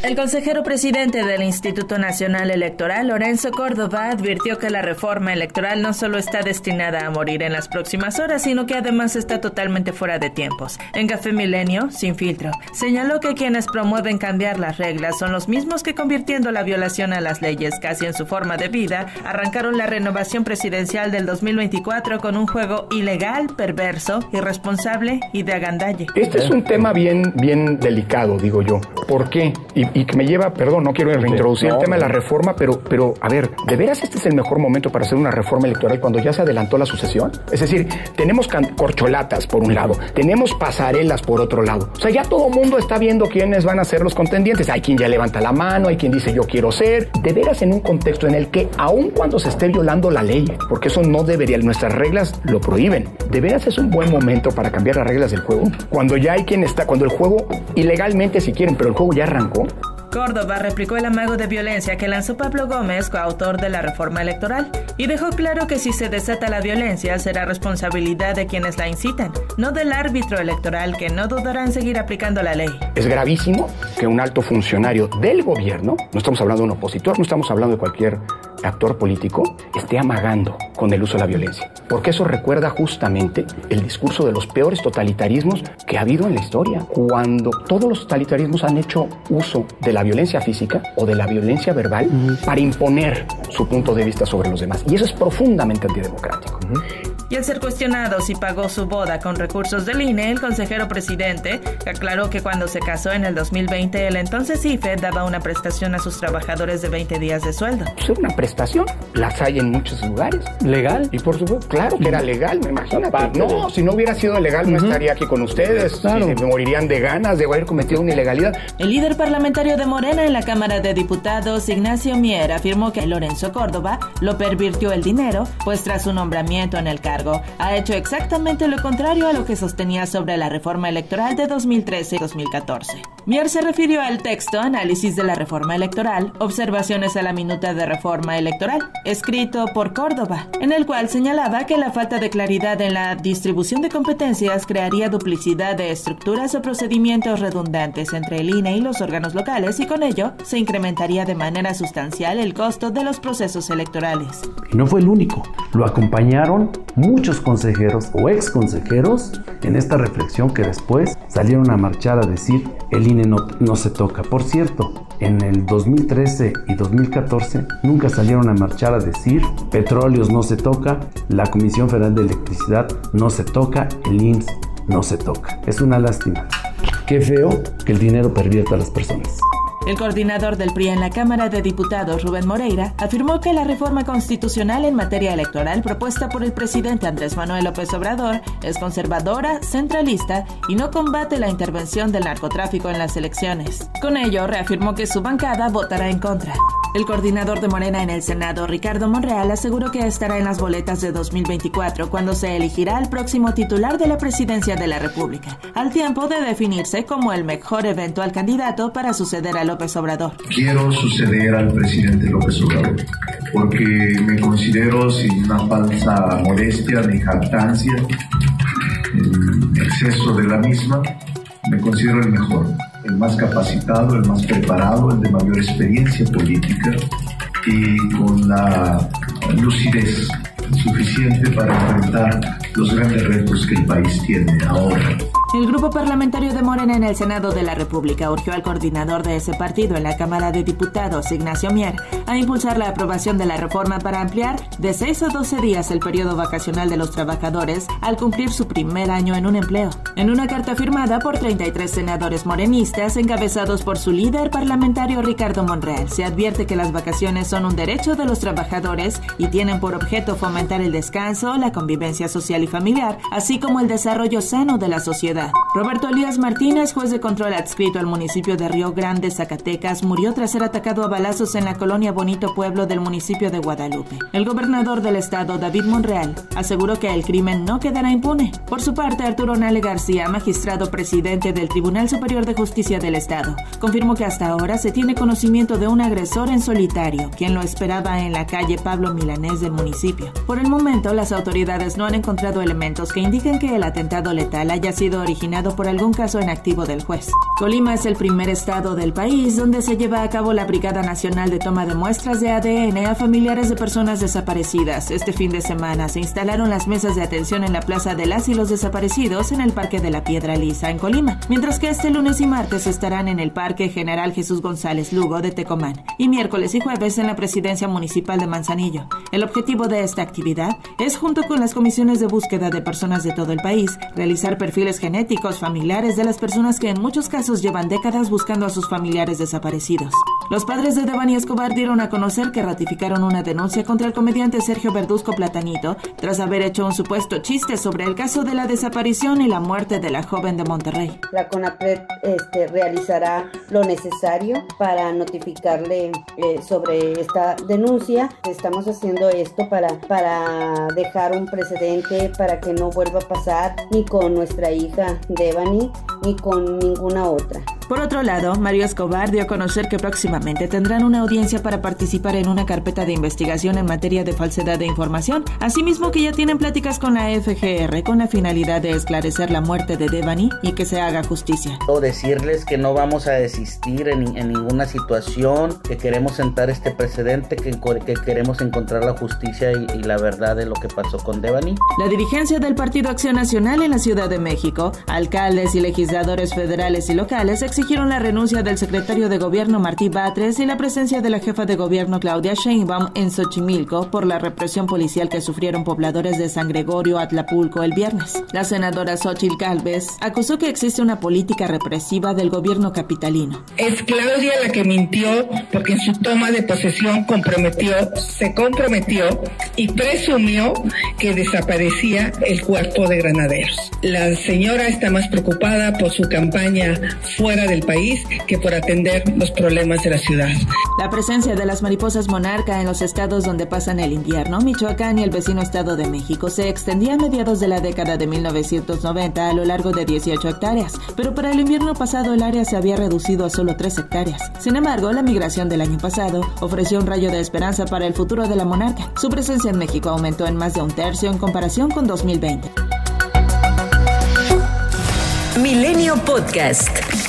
El consejero presidente del Instituto Nacional Electoral, Lorenzo Córdoba, advirtió que la reforma electoral no solo está destinada a morir en las próximas horas, sino que además está totalmente fuera de tiempos. En Café Milenio, sin filtro, señaló que quienes promueven cambiar las reglas son los mismos que convirtiendo la violación a las leyes casi en su forma de vida, arrancaron la renovación presidencial del 2024 con un juego ilegal, perverso, irresponsable y de agandalle. Este es un tema bien, bien delicado, digo yo. ¿Por qué? Que me lleva, perdón, no quiero reintroducir el tema de la reforma, pero, pero a ver, ¿de veras este es el mejor momento para hacer una reforma electoral cuando ya se adelantó la sucesión? Es decir, tenemos corcholatas por un lado, tenemos pasarelas por otro lado. O sea, ya todo mundo está viendo quiénes van a ser los contendientes. Hay quien ya levanta la mano, hay quien dice yo quiero ser. De veras en un contexto en el que, aun cuando se esté violando la ley, porque eso no debería, nuestras reglas lo prohíben, de veras es un buen momento para cambiar las reglas del juego. Cuando ya hay quien está, cuando el juego, ilegalmente si quieren, pero el juego ya arrancó, Córdoba replicó el amago de violencia que lanzó Pablo Gómez, coautor de la reforma electoral, y dejó claro que si se desata la violencia será responsabilidad de quienes la incitan, no del árbitro electoral que no dudará en seguir aplicando la ley. Es gravísimo que un alto funcionario del gobierno, no estamos hablando de un opositor, no estamos hablando de cualquier actor político esté amagando con el uso de la violencia. Porque eso recuerda justamente el discurso de los peores totalitarismos que ha habido en la historia. Cuando todos los totalitarismos han hecho uso de la violencia física o de la violencia verbal para imponer su punto de vista sobre los demás. Y eso es profundamente antidemocrático. Y al ser cuestionado si pagó su boda con recursos del INE, el consejero presidente aclaró que cuando se casó en el 2020, el entonces IFE daba una prestación a sus trabajadores de 20 días de sueldo. Es una prestación, las hay en muchos lugares. ¿Legal? Y por supuesto, claro que era legal, me imagino. No, si no hubiera sido legal no estaría aquí con ustedes. Claro. me morirían de ganas de haber cometido una ilegalidad. El líder parlamentario de Morena en la Cámara de Diputados, Ignacio Mier, afirmó que Lorenzo Córdoba lo pervirtió el dinero, pues tras su nombramiento en el cargo ha hecho exactamente lo contrario a lo que sostenía sobre la reforma electoral de 2013 y 2014. Mier se refirió al texto Análisis de la reforma electoral, Observaciones a la minuta de reforma electoral, escrito por Córdoba, en el cual señalaba que la falta de claridad en la distribución de competencias crearía duplicidad de estructuras o procedimientos redundantes entre el INE y los órganos locales y con ello se incrementaría de manera sustancial el costo de los procesos electorales. Y no fue el único, lo acompañaron muchos consejeros o ex consejeros en esta reflexión que después salieron a marchar a decir el INE no, se toca. Por cierto, en el 2013 y 2014 nunca salieron a marchar a decir petróleos no se toca, la Comisión Federal de Electricidad no se toca, el IMSS no se toca. Es una lástima. Qué feo que el dinero pervierta a las personas. El coordinador del PRI en la Cámara de Diputados, Rubén Moreira, afirmó que la reforma constitucional en materia electoral propuesta por el presidente Andrés Manuel López Obrador es conservadora, centralista y no combate la intervención del narcotráfico en las elecciones. Con ello, reafirmó que su bancada votará en contra. El coordinador de Morena en el Senado, Ricardo Monreal, aseguró que estará en las boletas de 2024 cuando se elegirá al próximo titular de la presidencia de la República, al tiempo de definirse como el mejor eventual candidato para suceder a López Obrador. Quiero suceder al presidente López Obrador porque me considero sin una falsa modestia ni jactancia, en exceso de la misma, me considero el mejor, el más capacitado, el más preparado, el de mayor experiencia política y con la lucidez suficiente para enfrentar los grandes retos que el país tiene ahora. El grupo parlamentario de Morena en el Senado de la República urgió al coordinador de ese partido en la Cámara de Diputados, Ignacio Mier, a impulsar la aprobación de la reforma para ampliar de 6 a 12 días el periodo vacacional de los trabajadores al cumplir su primer año en un empleo. En una carta firmada por 33 senadores morenistas encabezados por su líder parlamentario Ricardo Monreal, se advierte que las vacaciones son un derecho de los trabajadores y tienen por objeto fomentar el descanso, la convivencia social y familiar, así como el desarrollo sano de la sociedad Roberto Elías Martínez, juez de control adscrito al municipio de Río Grande, Zacatecas, murió tras ser atacado a balazos en la colonia Bonito Pueblo del municipio de Guadalupe. El gobernador del estado, David Monreal, aseguró que el crimen no quedará impune. Por su parte, Arturo Nale García, magistrado presidente del Tribunal Superior de Justicia del Estado, confirmó que hasta ahora se tiene conocimiento de un agresor en solitario, quien lo esperaba en la calle Pablo Milanés del municipio. Por el momento, las autoridades no han encontrado elementos que indiquen que el atentado letal haya sido originado por algún caso en activo del juez. Colima es el primer estado del país donde se lleva a cabo la Brigada Nacional de Toma de Muestras de ADN a familiares de personas desaparecidas. Este fin de semana se instalaron las mesas de atención en la Plaza de las y los Desaparecidos en el Parque de la Piedra Lisa en Colima, mientras que este lunes y martes estarán en el Parque General Jesús González Lugo de Tecomán y miércoles y jueves en la Presidencia Municipal de Manzanillo. El objetivo de esta actividad es, junto con las comisiones de búsqueda de personas de todo el país, realizar perfiles genéticos familiares de las personas que en muchos casos llevan décadas buscando a sus familiares desaparecidos. Los padres de Devani Escobar dieron a conocer que ratificaron una denuncia contra el comediante Sergio Verduzco Platanito tras haber hecho un supuesto chiste sobre el caso de la desaparición y la muerte de la joven de Monterrey. La CONAPRED este, realizará lo necesario para notificarle eh, sobre esta denuncia. Estamos haciendo esto para, para dejar un precedente para que no vuelva a pasar ni con nuestra hija Devani ni con ninguna otra. Por otro lado, Mario Escobar dio a conocer que próximamente tendrán una audiencia para participar en una carpeta de investigación en materia de falsedad de información, asimismo que ya tienen pláticas con la FGR con la finalidad de esclarecer la muerte de Devani y que se haga justicia. O decirles que no vamos a desistir en, en ninguna situación, que queremos sentar este precedente, que, que queremos encontrar la justicia y, y la verdad de lo que pasó con Devani. La dirigencia del Partido Acción Nacional en la Ciudad de México, alcaldes y legisladores federales y locales exigieron la renuncia del secretario de Gobierno Martí Batres y la presencia de la jefa de gobierno Claudia Sheinbaum en Xochimilco por la represión policial que sufrieron pobladores de San Gregorio, Atlapulco el viernes. La senadora Xochil Gálvez acusó que existe una política represiva del gobierno capitalino. Es Claudia la que mintió porque en su toma de posesión comprometió, se comprometió y presumió que desaparecía el cuerpo de granaderos. La señora está más preocupada por su campaña fuera del país que por atender los problemas de la ciudad. La presencia de las mariposas monarca en los estados donde pasan el invierno, Michoacán y el vecino estado de México, se extendía a mediados de la década de 1990 a lo largo de 18 hectáreas, pero para el invierno pasado el área se había reducido a solo 3 hectáreas. Sin embargo, la migración del año pasado ofreció un rayo de esperanza para el futuro de la monarca. Su presencia en México aumentó en más de un tercio en comparación con 2020. Milenio Podcast.